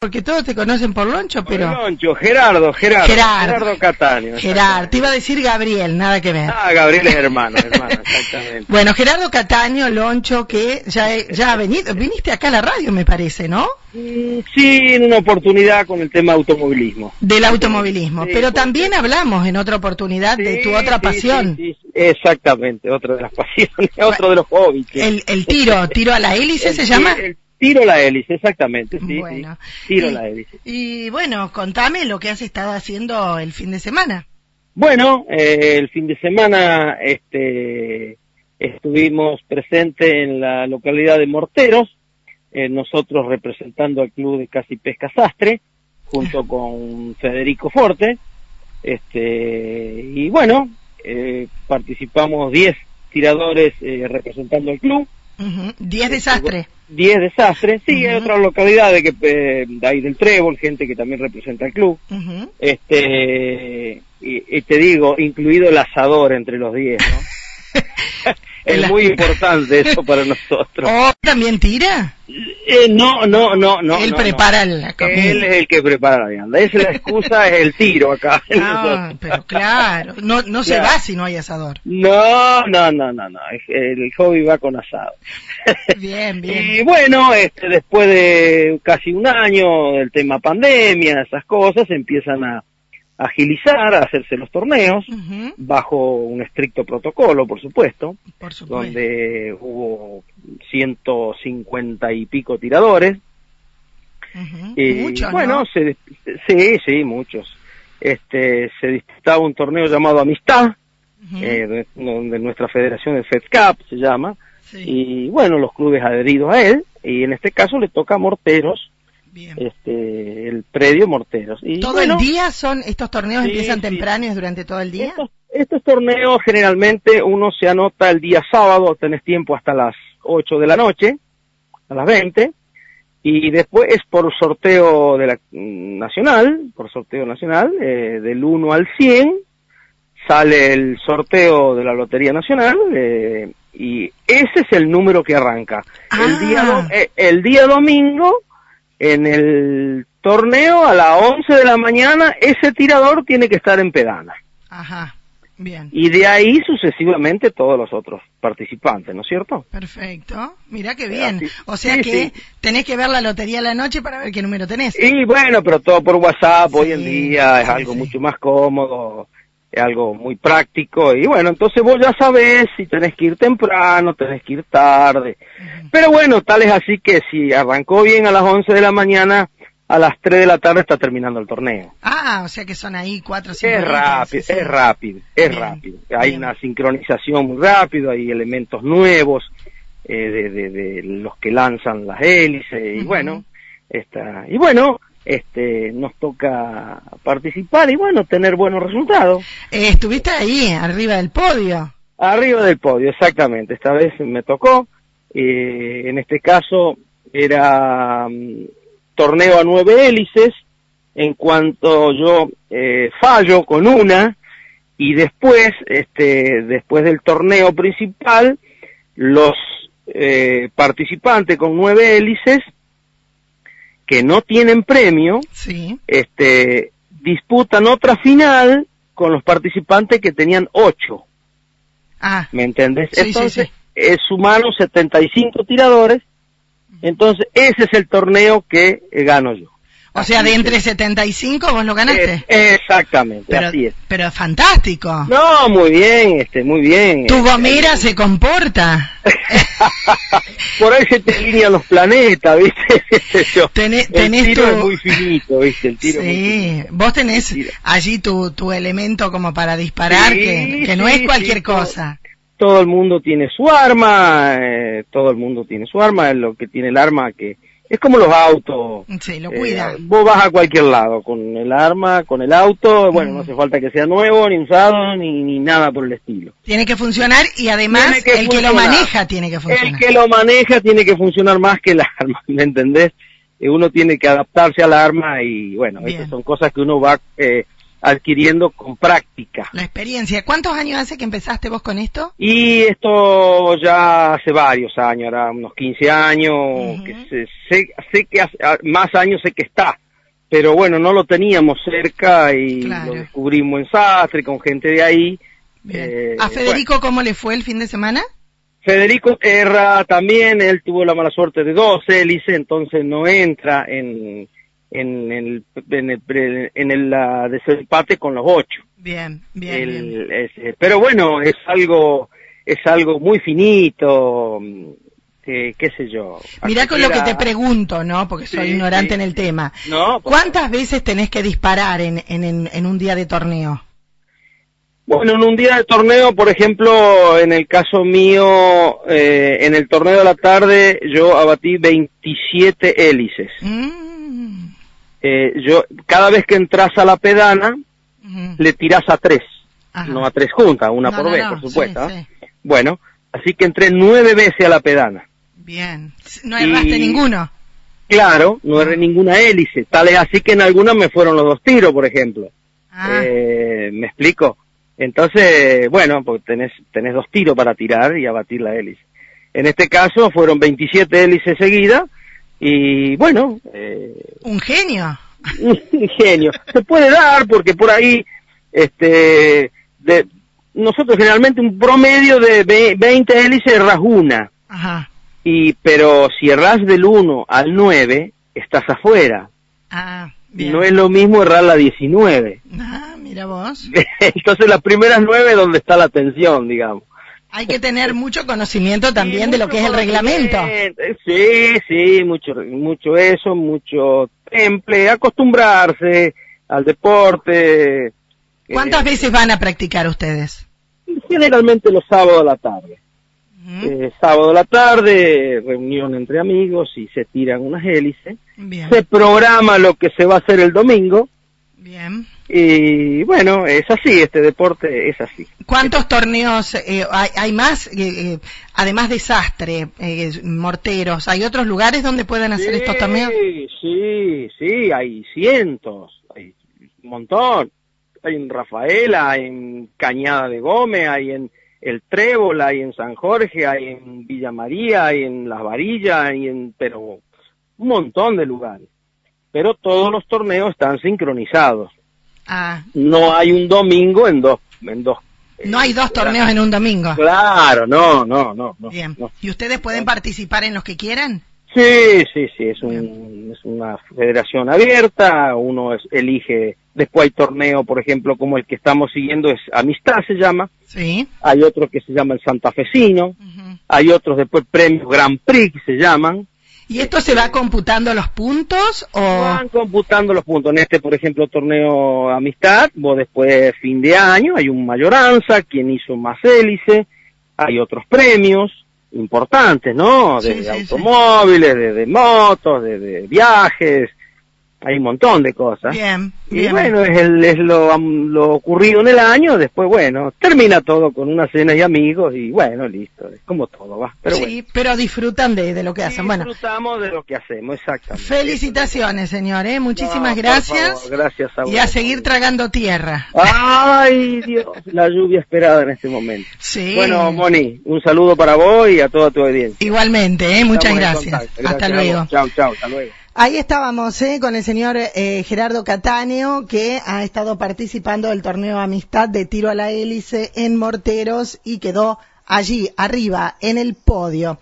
Porque todos te conocen por Loncho, pero... Loncho, Gerardo, Gerardo. Gerardo. Gerardo Cataño. Gerardo, te iba a decir Gabriel, nada que ver. Ah, Gabriel es hermano, hermano, exactamente. Bueno, Gerardo Cataño, Loncho, que ya, ya ha venido, viniste acá a la radio, me parece, ¿no? Mm, Sí, en una oportunidad con el tema automovilismo. Del automovilismo. Sí, pero también hablamos en otra oportunidad de tu Sí, otra sí, pasión. sí, sí, Exactamente, otra de las pasiones, otro de los hobbies. sí. El, el tiro, tiro a la hélice El se llama. El tiro la hélice, exactamente, sí, Bueno. sí. Tiro y, la hélice. y bueno, contame lo que has estado haciendo el fin de semana. Bueno, eh, el fin de semana este, estuvimos presentes en la localidad de Morteros, eh, nosotros representando al club de Casi Pesca Sastre, junto con Federico Forte, este, y bueno, eh, participamos 10 tiradores eh, representando al club, Ujú, Diez desastres. 10 desastres, sí, hay Ujú. otras localidades que eh, de ahí del Trébol, gente que también representa al club, este y, y te digo incluido el asador entre los 10 ¿no? El- es muy importante eso para nosotros ¿Oh, también tira? Eh, no no no no Él no, prepara no. la comida. él es el que prepara la vianda esa es la excusa es el tiro acá Ah, pero claro, no, no se va si no hay asador. no no no no no el hobby va con asado Bien, y bien. bueno este después de casi un año del tema pandemia esas cosas empiezan a agilizar a hacerse los torneos bajo un estricto protocolo, por supuesto, Por supuesto. donde hubo 150 y pico tiradores. Ujú. Y Muchos, bueno, ¿no? se, sí, sí, muchos. Este, se disputaba un torneo llamado Amistad, eh, de, donde nuestra federación, el Fed Cup se llama, sí, y bueno, los clubes adheridos a él, y en este caso le toca a Morteros, bien. este, el predio Morteros. Y ¿Todo bueno, el día son, estos torneos Sí, empiezan sí. temprano y es durante todo el día? Estos, estos torneos generalmente uno se anota el día sábado, tenés tiempo hasta las 8 de la noche, a las 20, y después es por sorteo de la mm, nacional, por sorteo nacional, eh, del 1 al 100, sale el sorteo de la Lotería Nacional, eh, y ese es el número que arranca. Ah. El, día, do- eh, el día domingo, en el torneo, a las 11 de la mañana, ese tirador tiene que estar en pedana Ajá, bien. y de ahí sucesivamente todos los otros participantes, ¿no es cierto? Perfecto. Mira qué bien. O sea sí, que sí. tenés que ver la lotería a la noche para ver qué número tenés. Y bueno, pero todo por WhatsApp hoy en día es algo mucho más cómodo, es algo muy práctico y bueno, entonces vos ya sabés si tenés que ir temprano, tenés que ir tarde. Pero bueno, tal es así que si arrancó bien a las 11 de la mañana, a las 3 de la tarde está terminando el torneo. Ah, o sea que son ahí cuatro o cinco Es horitas, rápido, sí. es rápido, es Bien, rápido. Hay bien. una sincronización muy rápido, hay elementos nuevos eh, de, de- de los que lanzan las hélices y bueno, esta, y bueno, este, nos toca participar y bueno, tener buenos resultados. Eh, estuviste ahí, arriba del podio. Arriba del podio, exactamente. Esta vez me tocó. eh, en este caso era mm, torneo a nueve hélices. En cuanto yo eh, fallo con una y después, este, después del torneo principal, los eh, participantes con nueve hélices que no tienen premio, Sí. este, disputan otra final con los participantes que tenían ocho. Ah, ¿Me entendés? Sí, sí, entonces, sí. eh, sumaron 75 tiradores, entonces ese es el torneo que eh, gano yo. O sea, de entre 75 vos lo ganaste. Exactamente, pero, así es. pero fantástico. No, muy bien, este, muy bien. tu este, gomera se comporta. Por ahí se te alinean los planetas, ¿viste? Yo. Tenés- el tiro tu- es muy finito, ¿viste? El tiro es muy Sí, finito. vos tenés allí tu, tu elemento como para disparar, Sí, que, que no sí, es cualquier sí, todo- cosa. todo el mundo tiene su arma, eh, todo el mundo tiene su arma, lo que tiene el arma que es como los autos. Sí, lo Eh, cuida. vos vas a cualquier lado con el arma, con el auto, bueno, Mm. no hace falta que sea nuevo, ni usado, ni, ni nada por el estilo. Tiene que funcionar y además que el que lo maneja tiene que El funcionar. que lo maneja tiene que funcionar más que el arma, ¿me entendés? Eh, uno tiene que adaptarse al arma y bueno, estas son cosas que uno va eh, adquiriendo con práctica. La experiencia. ¿Cuántos años hace que empezaste vos con esto? Y esto ya hace varios años, ahora unos 15 años, que sé, sé, que hace, ah, más años sé que está, pero bueno, no lo teníamos cerca y lo descubrimos en Sastre con gente de ahí. Eh, ¿A Federico cómo le fue el fin de semana? Federico Erra también, él tuvo la mala suerte de dos hélices, entonces no entra en, en el, en el, en el desempate con los ocho. Bien, bien, pero bueno, es algo, es algo muy finito, qué sé yo. Mirá con lo que te pregunto, ¿no? Porque soy ignorante en el tema. No, ¿Cuántas veces tenés que disparar en, en, en un día de torneo? Bueno, en un día de torneo, por ejemplo, en el caso mío, eh, en el torneo de la tarde, yo abatí 27 hélices. Mm. Eh, yo, cada vez que entras a la pedana, le tiras a tres, no a tres juntas, una por vez, por supuesto. ¿ah? Bueno, así que entré nueve veces a la pedana. Bien, no erraste ninguno. Claro, no erré ninguna hélice, tal es así que en algunas me fueron los dos tiros, por ejemplo. Ah. Eh, ¿Me explico? Entonces, bueno, porque tenés, tenés dos tiros para tirar y abatir la hélice. En este caso fueron 27 hélices seguidas y bueno... Eh, un genio. Un genio. Se puede dar porque por ahí, este, de, nosotros generalmente un promedio de 20 hélices erras una. Ajá. Y, pero si erras del 1 al 9, estás afuera. Ah. No es lo mismo errar la 19. Ah, mira vos. Entonces las primeras nueve donde está la tensión, digamos. Hay que tener mucho conocimiento también de lo que es el reglamento. Sí, sí, mucho, mucho eso, mucho temple, acostumbrarse al deporte. ¿Cuántas eh, veces van a practicar ustedes? Generalmente los sábados a la tarde. Eh, sábado a la tarde, reunión entre amigos y se tiran unas hélices. Se programa lo que se va a hacer el domingo. Bien. Y bueno, es así, este deporte es así. ¿Cuántos torneos eh, hay, más? Eh, además de Sastre, Morteros, ¿hay otros lugares donde pueden hacer estos torneos? Sí, sí, hay cientos, hay un montón. Hay en Rafaela, hay en Cañada de Gómez, hay en el Trébol, hay en San Jorge, hay en Villa María, hay en Las Varillas, hay en, pero un montón de lugares. Pero todos los torneos están sincronizados. Ah. No hay un domingo en dos, en dos. No hay dos torneos en un domingo. Claro, no, no, no. Bien. ¿Y ustedes pueden participar en los que quieran? Sí, sí, sí, es, un, es una federación abierta, uno elige, después hay torneo, por ejemplo, como el que estamos siguiendo, es Amistad se llama, sí. hay otro que se llama el Santafesino, hay otros después premios Grand Prix se llaman. ¿Y esto se va computando los puntos o...? Van computando los puntos. En este, por ejemplo, torneo Amistad, vos después, fin de año, hay un mayoranza, quien hizo más hélice, hay otros premios, importantes, ¿no? De, automóviles, De, motos, de, viajes, hay un montón de cosas. Bien, y bueno, es, el, es lo, lo, ocurrido en el año, después, bueno, termina todo con una cena y amigos y bueno, listo, es como todo va. Pero sí, pero disfrutan de, de lo que hacen. Bueno, disfrutamos de lo que hacemos, exactamente. Felicitaciones, señor, ¿eh? muchísimas gracias. gracias a vos. Y a seguir tragando tierra. Ay, Dios, la lluvia esperada en este momento. Sí. Bueno, Moni, un saludo para vos y a toda tu audiencia. Igualmente, ¿eh? muchas gracias. Hasta luego. Chao, chao, hasta luego. Ahí estábamos ¿eh? con el señor eh, Gerardo Catáneo, que ha estado participando del torneo Amistad de tiro a la hélice en Morteros y quedó allí arriba en el podio.